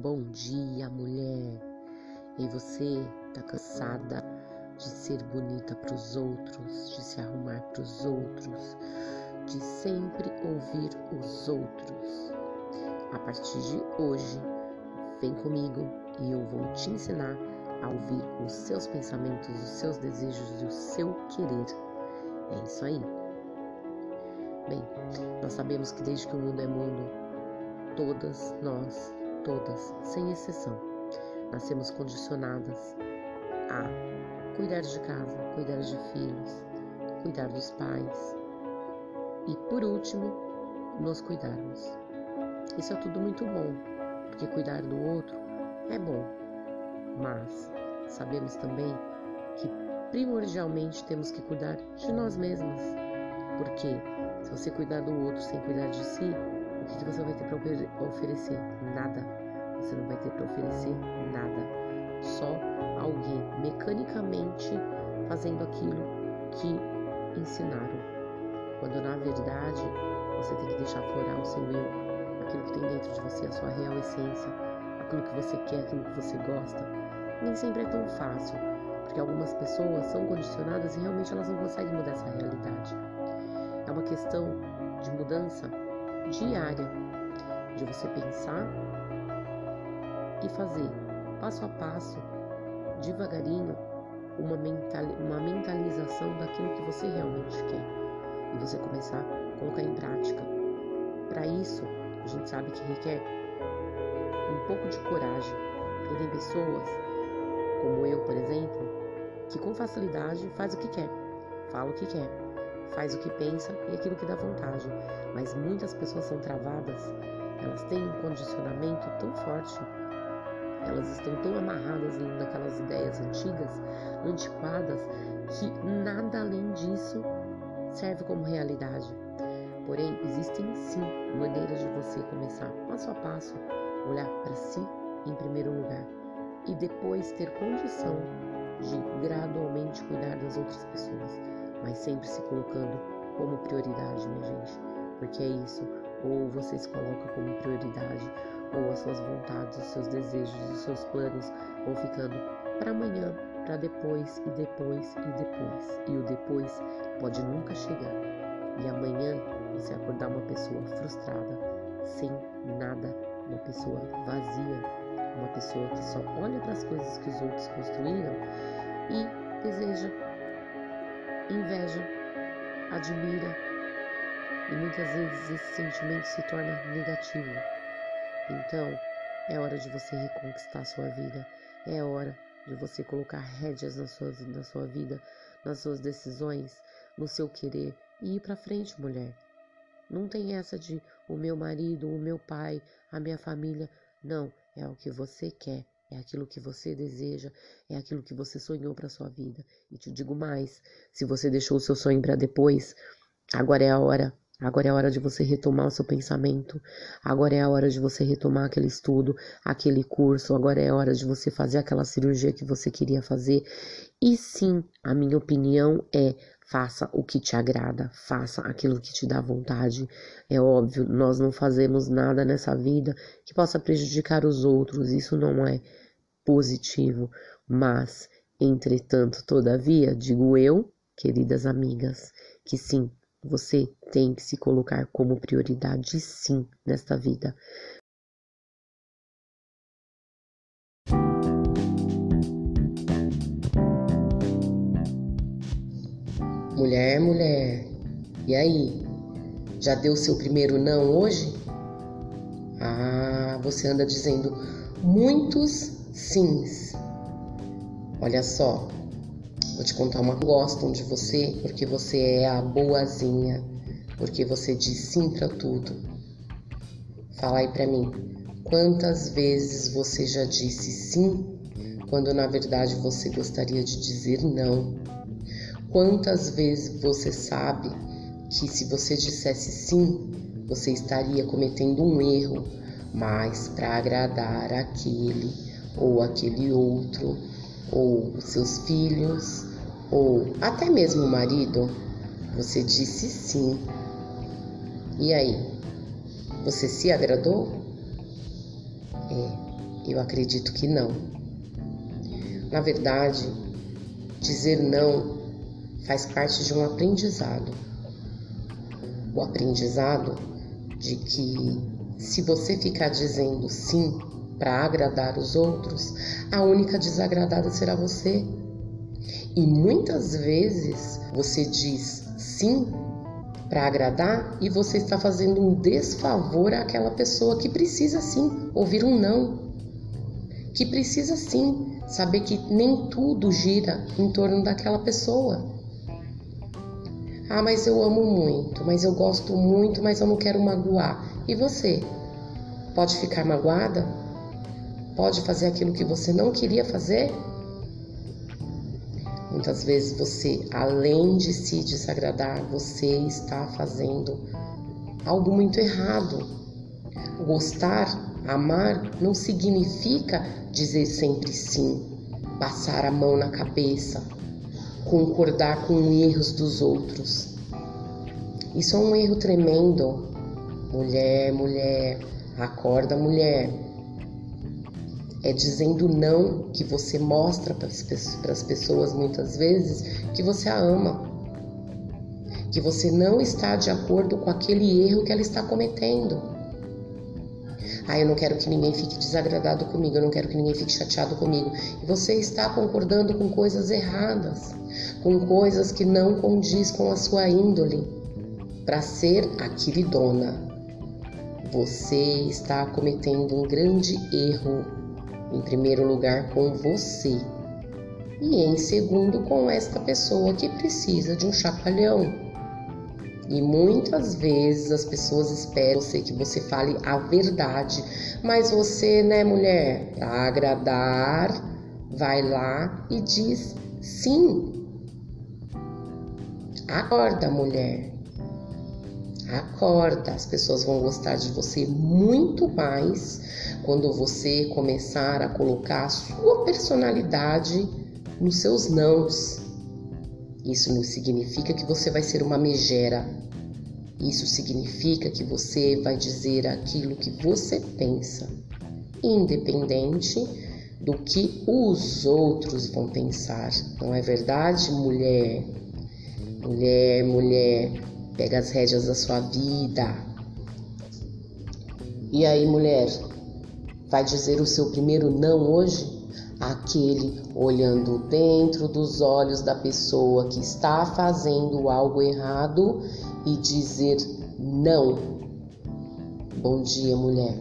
Bom dia, mulher. E você tá cansada de ser bonita para os outros, de se arrumar para os outros, de sempre ouvir os outros? A partir de hoje, vem comigo e eu vou te ensinar a ouvir os seus pensamentos, os seus desejos e o seu querer. É isso aí. Bem, nós sabemos que desde que o mundo é mundo, todas nós, todas, sem exceção, nascemos condicionadas a cuidar de casa, cuidar de filhos, cuidar dos pais e, por último, nos cuidarmos. Isso é tudo muito bom, porque cuidar do outro é bom, mas sabemos também que primordialmente temos que cuidar de nós mesmas, porque se você cuidar do outro sem cuidar de si, o que você vai ter para oferecer? Nada. Você não vai ter para oferecer nada. Só alguém mecanicamente fazendo aquilo que ensinaram. Quando na verdade você tem que deixar florar o seu eu, aquilo que tem dentro de você, a sua real essência, aquilo que você quer, aquilo que você gosta. Nem sempre é tão fácil, porque algumas pessoas são condicionadas e realmente elas não conseguem mudar essa realidade. É uma questão de mudança diária, de você pensar e fazer passo a passo, devagarinho, uma, mental, uma mentalização daquilo que você realmente quer. E você começar a colocar em prática. Para isso, a gente sabe que requer um pouco de coragem, porque tem pessoas, como eu, por exemplo, que com facilidade faz o que quer, fala o que quer, faz o que pensa e aquilo que dá vontade. Mas muitas pessoas são travadas, elas têm um condicionamento tão forte, elas estão tão amarradas naquelas ideias antigas, antiquadas, que nada além disso serve como realidade. Porém, existem sim maneiras de você começar passo a passo, olhar para si em primeiro lugar e depois ter condição de gradualmente cuidar das outras pessoas mas sempre se colocando como prioridade, minha gente. Porque é isso, ou você se coloca como prioridade, ou as suas vontades, os seus desejos, os seus planos vão ficando para amanhã, para depois e depois e depois. E o depois pode nunca chegar. E amanhã você acordar uma pessoa frustrada, sem nada, uma pessoa vazia, uma pessoa que só olha para as coisas que os outros construíram e deseja inveja, admira e muitas vezes esse sentimento se torna negativo. Então, é hora de você reconquistar sua vida, é hora de você colocar rédeas na sua, na sua vida, nas suas decisões, no seu querer e ir para frente, mulher. Não tem essa de o meu marido, o meu pai, a minha família. Não, é o que você quer. É aquilo que você deseja, é aquilo que você sonhou para sua vida. E te digo mais, se você deixou o seu sonho para depois, agora é a hora. Agora é a hora de você retomar o seu pensamento. Agora é a hora de você retomar aquele estudo, aquele curso. Agora é a hora de você fazer aquela cirurgia que você queria fazer. E sim, a minha opinião é Faça o que te agrada, faça aquilo que te dá vontade. É óbvio, nós não fazemos nada nessa vida que possa prejudicar os outros, isso não é positivo. Mas, entretanto, todavia, digo eu, queridas amigas, que sim, você tem que se colocar como prioridade, sim, nesta vida. Mulher, mulher, e aí? Já deu seu primeiro não hoje? Ah, você anda dizendo muitos sims. Olha só, vou te contar uma gostam de você porque você é a boazinha, porque você diz sim para tudo. Fala aí para mim, quantas vezes você já disse sim quando na verdade você gostaria de dizer não? Quantas vezes você sabe que se você dissesse sim, você estaria cometendo um erro, mas para agradar aquele ou aquele outro, ou seus filhos, ou até mesmo o marido, você disse sim. E aí? Você se agradou? É, Eu acredito que não. Na verdade, dizer não faz parte de um aprendizado. O aprendizado de que se você ficar dizendo sim para agradar os outros, a única desagradada será você. E muitas vezes você diz sim para agradar e você está fazendo um desfavor àquela pessoa que precisa sim ouvir um não. Que precisa sim saber que nem tudo gira em torno daquela pessoa. Ah, mas eu amo muito, mas eu gosto muito, mas eu não quero magoar. E você? Pode ficar magoada? Pode fazer aquilo que você não queria fazer? Muitas vezes você, além de se desagradar, você está fazendo algo muito errado. Gostar, amar, não significa dizer sempre sim, passar a mão na cabeça, concordar com erros dos outros. Isso é um erro tremendo. Mulher, mulher, acorda, mulher é dizendo não que você mostra para as pessoas muitas vezes que você a ama, que você não está de acordo com aquele erro que ela está cometendo. Ah, eu não quero que ninguém fique desagradado comigo, eu não quero que ninguém fique chateado comigo. E você está concordando com coisas erradas, com coisas que não condiz com a sua índole, para ser a queridona. Você está cometendo um grande erro em primeiro lugar com você e em segundo com esta pessoa que precisa de um chacoalhão. E muitas vezes as pessoas esperam você que você fale a verdade, mas você, né, mulher, para agradar, vai lá e diz sim. Acorda, mulher. Acorda, as pessoas vão gostar de você muito mais quando você começar a colocar a sua personalidade nos seus nãos. Isso não significa que você vai ser uma megera. Isso significa que você vai dizer aquilo que você pensa, independente do que os outros vão pensar. Não é verdade, mulher? Mulher, mulher, pega as rédeas da sua vida. E aí, mulher, vai dizer o seu primeiro não hoje? Aquele olhando dentro dos olhos da pessoa que está fazendo algo errado e dizer não. Bom dia, mulher.